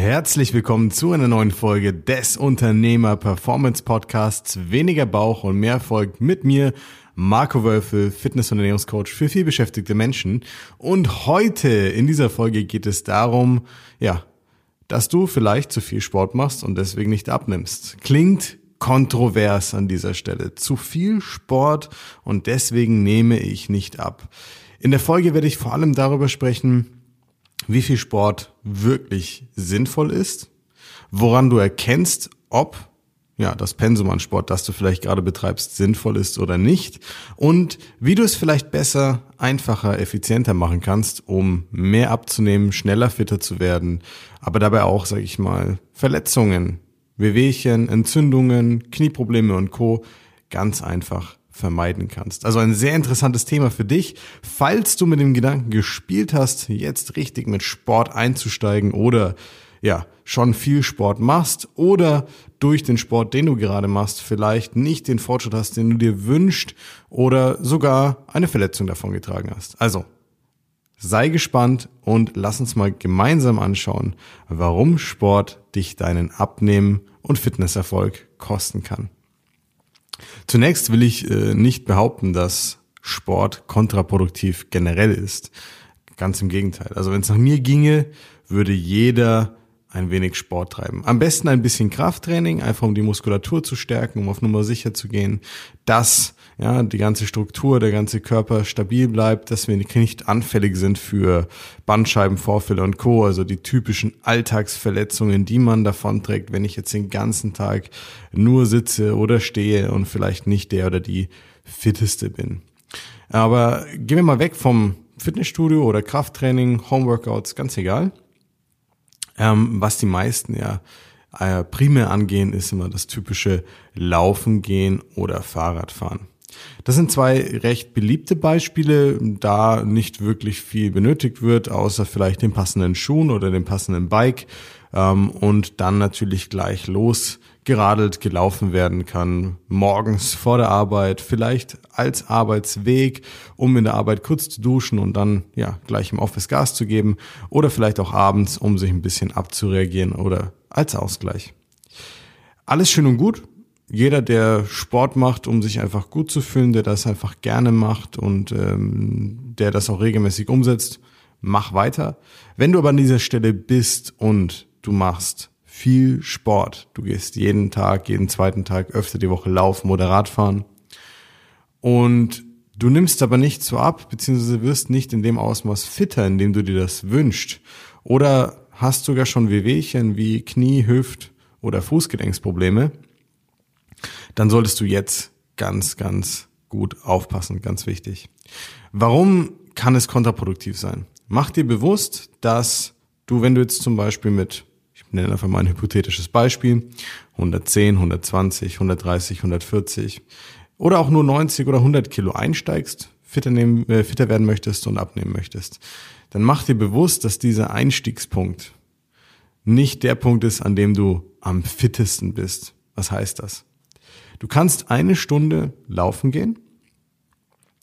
Herzlich willkommen zu einer neuen Folge des Unternehmer Performance Podcasts Weniger Bauch und mehr Erfolg mit mir, Marco Wölfel, Fitness- und Ernährungscoach für viel beschäftigte Menschen. Und heute in dieser Folge geht es darum, ja, dass du vielleicht zu viel Sport machst und deswegen nicht abnimmst. Klingt kontrovers an dieser Stelle. Zu viel Sport und deswegen nehme ich nicht ab. In der Folge werde ich vor allem darüber sprechen, wie viel Sport wirklich sinnvoll ist, woran du erkennst, ob ja, das Pensum an Sport, das du vielleicht gerade betreibst, sinnvoll ist oder nicht und wie du es vielleicht besser, einfacher, effizienter machen kannst, um mehr abzunehmen, schneller fitter zu werden, aber dabei auch, sage ich mal, Verletzungen, Wehwehchen, Entzündungen, Knieprobleme und Co. ganz einfach vermeiden kannst. Also ein sehr interessantes Thema für dich, falls du mit dem Gedanken gespielt hast, jetzt richtig mit Sport einzusteigen oder ja, schon viel Sport machst oder durch den Sport, den du gerade machst, vielleicht nicht den Fortschritt hast, den du dir wünschst oder sogar eine Verletzung davon getragen hast. Also, sei gespannt und lass uns mal gemeinsam anschauen, warum Sport dich deinen Abnehmen und Fitnesserfolg kosten kann. Zunächst will ich äh, nicht behaupten, dass Sport kontraproduktiv generell ist. Ganz im Gegenteil. Also wenn es nach mir ginge, würde jeder ein wenig Sport treiben. Am besten ein bisschen Krafttraining, einfach um die Muskulatur zu stärken, um auf Nummer sicher zu gehen, dass ja, die ganze Struktur, der ganze Körper stabil bleibt, dass wir nicht anfällig sind für Bandscheibenvorfälle und Co., also die typischen Alltagsverletzungen, die man davonträgt, wenn ich jetzt den ganzen Tag nur sitze oder stehe und vielleicht nicht der oder die fitteste bin. Aber gehen wir mal weg vom Fitnessstudio oder Krafttraining, Homeworkouts, ganz egal. Ähm, was die meisten ja äh, primär angehen, ist immer das typische Laufen gehen oder Fahrradfahren. Das sind zwei recht beliebte Beispiele, da nicht wirklich viel benötigt wird, außer vielleicht den passenden Schuhen oder dem passenden Bike ähm, und dann natürlich gleich los geradelt, gelaufen werden kann, morgens vor der Arbeit, vielleicht als Arbeitsweg, um in der Arbeit kurz zu duschen und dann ja gleich im Office Gas zu geben oder vielleicht auch abends, um sich ein bisschen abzureagieren oder als Ausgleich. Alles schön und gut. Jeder, der Sport macht, um sich einfach gut zu fühlen, der das einfach gerne macht und ähm, der das auch regelmäßig umsetzt, mach weiter. Wenn du aber an dieser Stelle bist und du machst viel Sport. Du gehst jeden Tag, jeden zweiten Tag öfter die Woche laufen oder Radfahren. Und du nimmst aber nicht so ab, beziehungsweise wirst nicht in dem Ausmaß fitter, in dem du dir das wünschst. Oder hast sogar schon Wehwehchen wie Knie, Hüft oder Fußgelenksprobleme. Dann solltest du jetzt ganz, ganz gut aufpassen, ganz wichtig. Warum kann es kontraproduktiv sein? Mach dir bewusst, dass du, wenn du jetzt zum Beispiel mit ich nenne einfach mal ein hypothetisches Beispiel, 110, 120, 130, 140 oder auch nur 90 oder 100 Kilo einsteigst, fitter, nehmen, äh, fitter werden möchtest und abnehmen möchtest, dann mach dir bewusst, dass dieser Einstiegspunkt nicht der Punkt ist, an dem du am fittesten bist. Was heißt das? Du kannst eine Stunde laufen gehen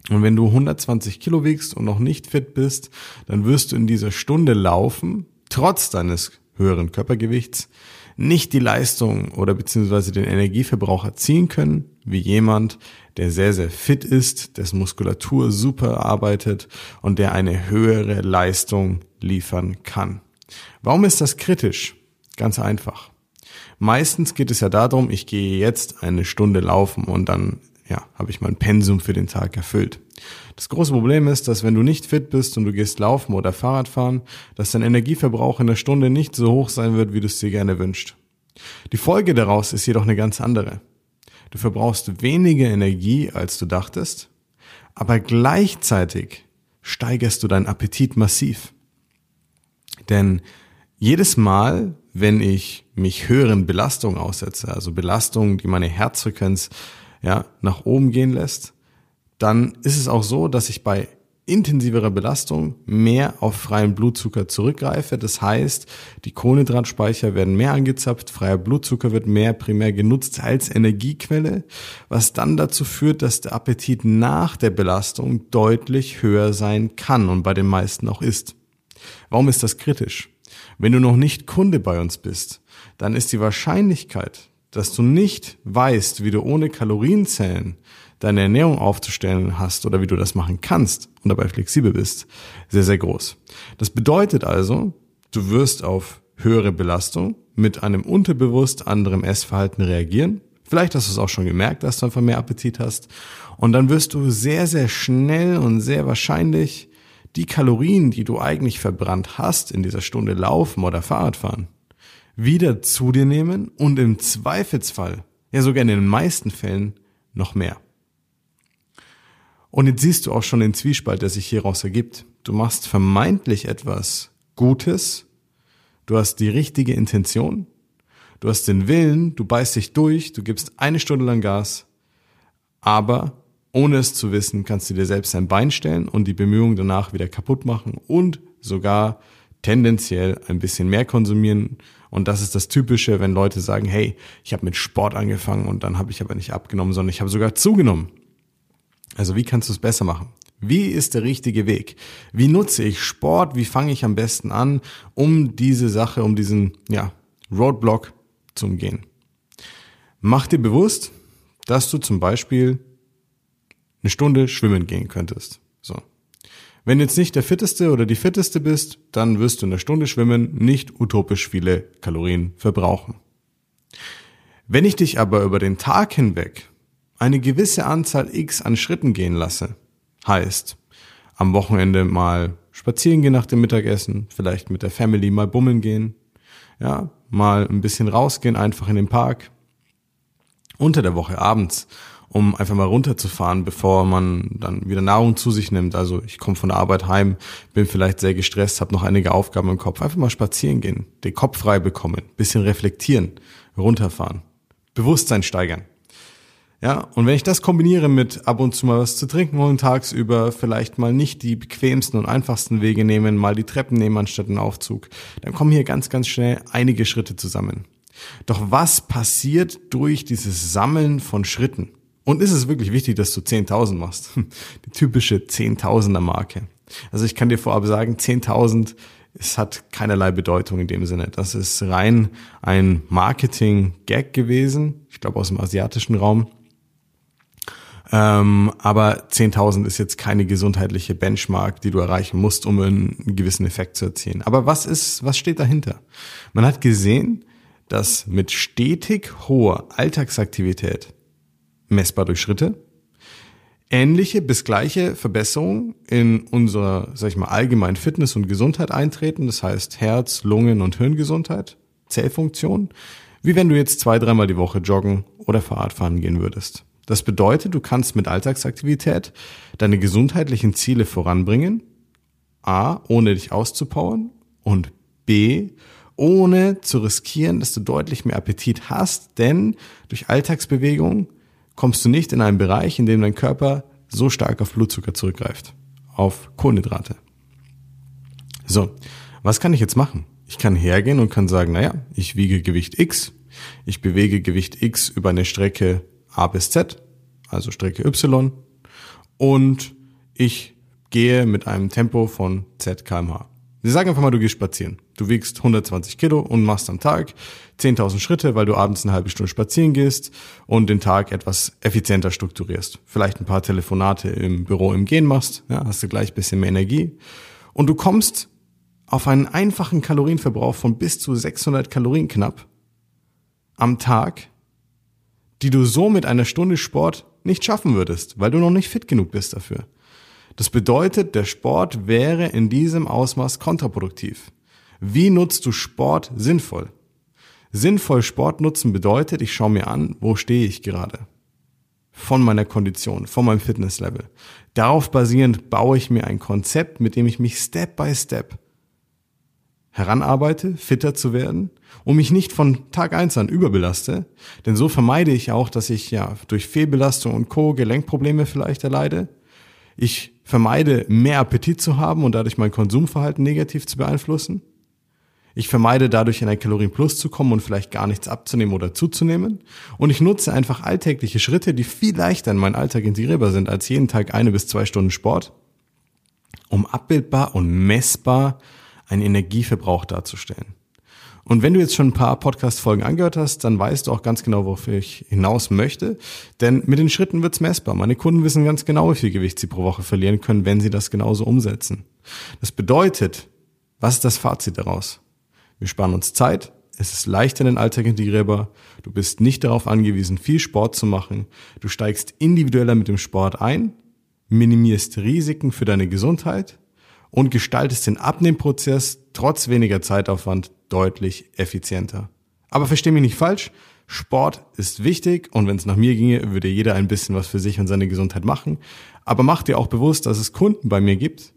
und wenn du 120 Kilo wiegst und noch nicht fit bist, dann wirst du in dieser Stunde laufen, trotz deines höheren Körpergewichts nicht die Leistung oder beziehungsweise den Energieverbrauch erzielen können, wie jemand, der sehr, sehr fit ist, dessen Muskulatur super arbeitet und der eine höhere Leistung liefern kann. Warum ist das kritisch? Ganz einfach. Meistens geht es ja darum, ich gehe jetzt eine Stunde laufen und dann ja, habe ich mein Pensum für den Tag erfüllt. Das große Problem ist, dass wenn du nicht fit bist und du gehst laufen oder Fahrrad fahren, dass dein Energieverbrauch in der Stunde nicht so hoch sein wird, wie du es dir gerne wünschst. Die Folge daraus ist jedoch eine ganz andere. Du verbrauchst weniger Energie, als du dachtest, aber gleichzeitig steigerst du deinen Appetit massiv. Denn jedes Mal, wenn ich mich höheren Belastungen aussetze, also Belastungen, die meine Herzfrequenz ja, nach oben gehen lässt, dann ist es auch so, dass ich bei intensiverer Belastung mehr auf freien Blutzucker zurückgreife. Das heißt, die Kohlenhydratspeicher werden mehr angezapft, freier Blutzucker wird mehr primär genutzt als Energiequelle, was dann dazu führt, dass der Appetit nach der Belastung deutlich höher sein kann und bei den meisten auch ist. Warum ist das kritisch? Wenn du noch nicht Kunde bei uns bist, dann ist die Wahrscheinlichkeit, dass du nicht weißt, wie du ohne Kalorienzellen deine Ernährung aufzustellen hast oder wie du das machen kannst und dabei flexibel bist, sehr, sehr groß. Das bedeutet also, du wirst auf höhere Belastung mit einem unterbewusst anderem Essverhalten reagieren. Vielleicht hast du es auch schon gemerkt, dass du einfach mehr Appetit hast. Und dann wirst du sehr, sehr schnell und sehr wahrscheinlich die Kalorien, die du eigentlich verbrannt hast in dieser Stunde Laufen oder Fahrradfahren, wieder zu dir nehmen und im Zweifelsfall, ja sogar in den meisten Fällen, noch mehr. Und jetzt siehst du auch schon den Zwiespalt, der sich hieraus ergibt. Du machst vermeintlich etwas Gutes, du hast die richtige Intention, du hast den Willen, du beißt dich durch, du gibst eine Stunde lang Gas, aber ohne es zu wissen, kannst du dir selbst ein Bein stellen und die Bemühungen danach wieder kaputt machen und sogar tendenziell ein bisschen mehr konsumieren. Und das ist das Typische, wenn Leute sagen, hey, ich habe mit Sport angefangen und dann habe ich aber nicht abgenommen, sondern ich habe sogar zugenommen. Also wie kannst du es besser machen? Wie ist der richtige Weg? Wie nutze ich Sport? Wie fange ich am besten an, um diese Sache, um diesen ja, Roadblock zu umgehen? Mach dir bewusst, dass du zum Beispiel eine Stunde schwimmen gehen könntest. So. Wenn du jetzt nicht der Fitteste oder die Fitteste bist, dann wirst du in einer Stunde schwimmen nicht utopisch viele Kalorien verbrauchen. Wenn ich dich aber über den Tag hinweg eine gewisse Anzahl X an Schritten gehen lasse. Heißt, am Wochenende mal spazieren gehen nach dem Mittagessen, vielleicht mit der Family mal bummeln gehen, ja, mal ein bisschen rausgehen, einfach in den Park. Unter der Woche abends, um einfach mal runterzufahren, bevor man dann wieder Nahrung zu sich nimmt. Also ich komme von der Arbeit heim, bin vielleicht sehr gestresst, habe noch einige Aufgaben im Kopf. Einfach mal spazieren gehen, den Kopf frei bekommen, bisschen reflektieren, runterfahren, Bewusstsein steigern. Ja, und wenn ich das kombiniere mit ab und zu mal was zu trinken holen tagsüber, vielleicht mal nicht die bequemsten und einfachsten Wege nehmen, mal die Treppen nehmen anstatt einen Aufzug, dann kommen hier ganz, ganz schnell einige Schritte zusammen. Doch was passiert durch dieses Sammeln von Schritten? Und ist es wirklich wichtig, dass du 10.000 machst? Die typische 10.000er Marke. Also ich kann dir vorab sagen, 10.000 es hat keinerlei Bedeutung in dem Sinne. Das ist rein ein Marketing-Gag gewesen, ich glaube aus dem asiatischen Raum. Ähm, aber 10.000 ist jetzt keine gesundheitliche Benchmark, die du erreichen musst, um einen gewissen Effekt zu erzielen. Aber was ist, was steht dahinter? Man hat gesehen, dass mit stetig hoher Alltagsaktivität, messbar durch Schritte, ähnliche bis gleiche Verbesserungen in unserer, sag ich mal, allgemeinen Fitness und Gesundheit eintreten. Das heißt Herz, Lungen und Hirngesundheit, Zellfunktion, wie wenn du jetzt zwei, dreimal die Woche joggen oder Fahrradfahren gehen würdest. Das bedeutet, du kannst mit Alltagsaktivität deine gesundheitlichen Ziele voranbringen. A, ohne dich auszupowern und B, ohne zu riskieren, dass du deutlich mehr Appetit hast, denn durch Alltagsbewegung kommst du nicht in einen Bereich, in dem dein Körper so stark auf Blutzucker zurückgreift, auf Kohlenhydrate. So, was kann ich jetzt machen? Ich kann hergehen und kann sagen, naja, ich wiege Gewicht X, ich bewege Gewicht X über eine Strecke A bis Z, also Strecke Y, und ich gehe mit einem Tempo von Z kmh. Sie sagen einfach mal, du gehst spazieren. Du wiegst 120 Kilo und machst am Tag 10.000 Schritte, weil du abends eine halbe Stunde spazieren gehst und den Tag etwas effizienter strukturierst. Vielleicht ein paar Telefonate im Büro im Gehen machst, ja, hast du gleich bisschen mehr Energie. Und du kommst auf einen einfachen Kalorienverbrauch von bis zu 600 Kalorien knapp am Tag die du so mit einer Stunde Sport nicht schaffen würdest, weil du noch nicht fit genug bist dafür. Das bedeutet, der Sport wäre in diesem Ausmaß kontraproduktiv. Wie nutzt du Sport sinnvoll? Sinnvoll Sport nutzen bedeutet, ich schaue mir an, wo stehe ich gerade. Von meiner Kondition, von meinem Fitnesslevel. Darauf basierend baue ich mir ein Konzept, mit dem ich mich Step by Step heranarbeite, fitter zu werden und mich nicht von Tag eins an überbelaste, denn so vermeide ich auch, dass ich ja durch Fehlbelastung und Co. Gelenkprobleme vielleicht erleide. Ich vermeide mehr Appetit zu haben und dadurch mein Konsumverhalten negativ zu beeinflussen. Ich vermeide dadurch in ein Kalorienplus zu kommen und vielleicht gar nichts abzunehmen oder zuzunehmen. Und ich nutze einfach alltägliche Schritte, die viel leichter in meinen Alltag integrierbar sind als jeden Tag eine bis zwei Stunden Sport, um abbildbar und messbar einen Energieverbrauch darzustellen. Und wenn du jetzt schon ein paar Podcast-Folgen angehört hast, dann weißt du auch ganz genau, worauf ich hinaus möchte. Denn mit den Schritten wird's messbar. Meine Kunden wissen ganz genau, wie viel Gewicht sie pro Woche verlieren können, wenn sie das genauso umsetzen. Das bedeutet, was ist das Fazit daraus? Wir sparen uns Zeit, es ist leicht in den Alltag integrierbar, du bist nicht darauf angewiesen, viel Sport zu machen, du steigst individueller mit dem Sport ein, minimierst Risiken für deine Gesundheit und gestaltest den Abnehmprozess trotz weniger Zeitaufwand deutlich effizienter. Aber versteh mich nicht falsch, Sport ist wichtig und wenn es nach mir ginge, würde jeder ein bisschen was für sich und seine Gesundheit machen. Aber mach dir auch bewusst, dass es Kunden bei mir gibt,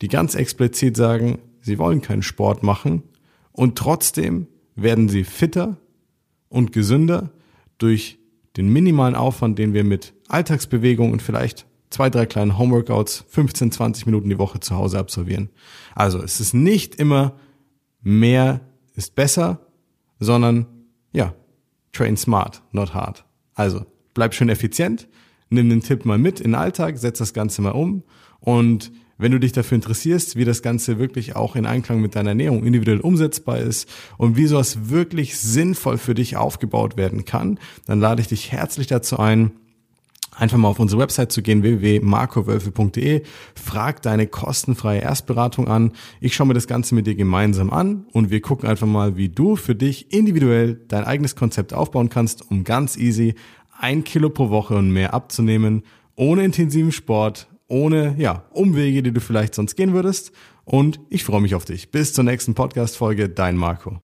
die ganz explizit sagen, sie wollen keinen Sport machen und trotzdem werden sie fitter und gesünder durch den minimalen Aufwand, den wir mit Alltagsbewegung und vielleicht zwei, drei kleinen Homeworkouts 15, 20 Minuten die Woche zu Hause absolvieren. Also es ist nicht immer mehr ist besser, sondern ja, train smart, not hard. Also bleib schön effizient, nimm den Tipp mal mit in den Alltag, setz das Ganze mal um und wenn du dich dafür interessierst, wie das Ganze wirklich auch in Einklang mit deiner Ernährung individuell umsetzbar ist und wie sowas wirklich sinnvoll für dich aufgebaut werden kann, dann lade ich dich herzlich dazu ein, einfach mal auf unsere Website zu gehen, www.markowölfe.de, frag deine kostenfreie Erstberatung an. Ich schaue mir das Ganze mit dir gemeinsam an und wir gucken einfach mal, wie du für dich individuell dein eigenes Konzept aufbauen kannst, um ganz easy ein Kilo pro Woche und mehr abzunehmen, ohne intensiven Sport, ohne ja, Umwege, die du vielleicht sonst gehen würdest. Und ich freue mich auf dich. Bis zur nächsten Podcast-Folge, dein Marco.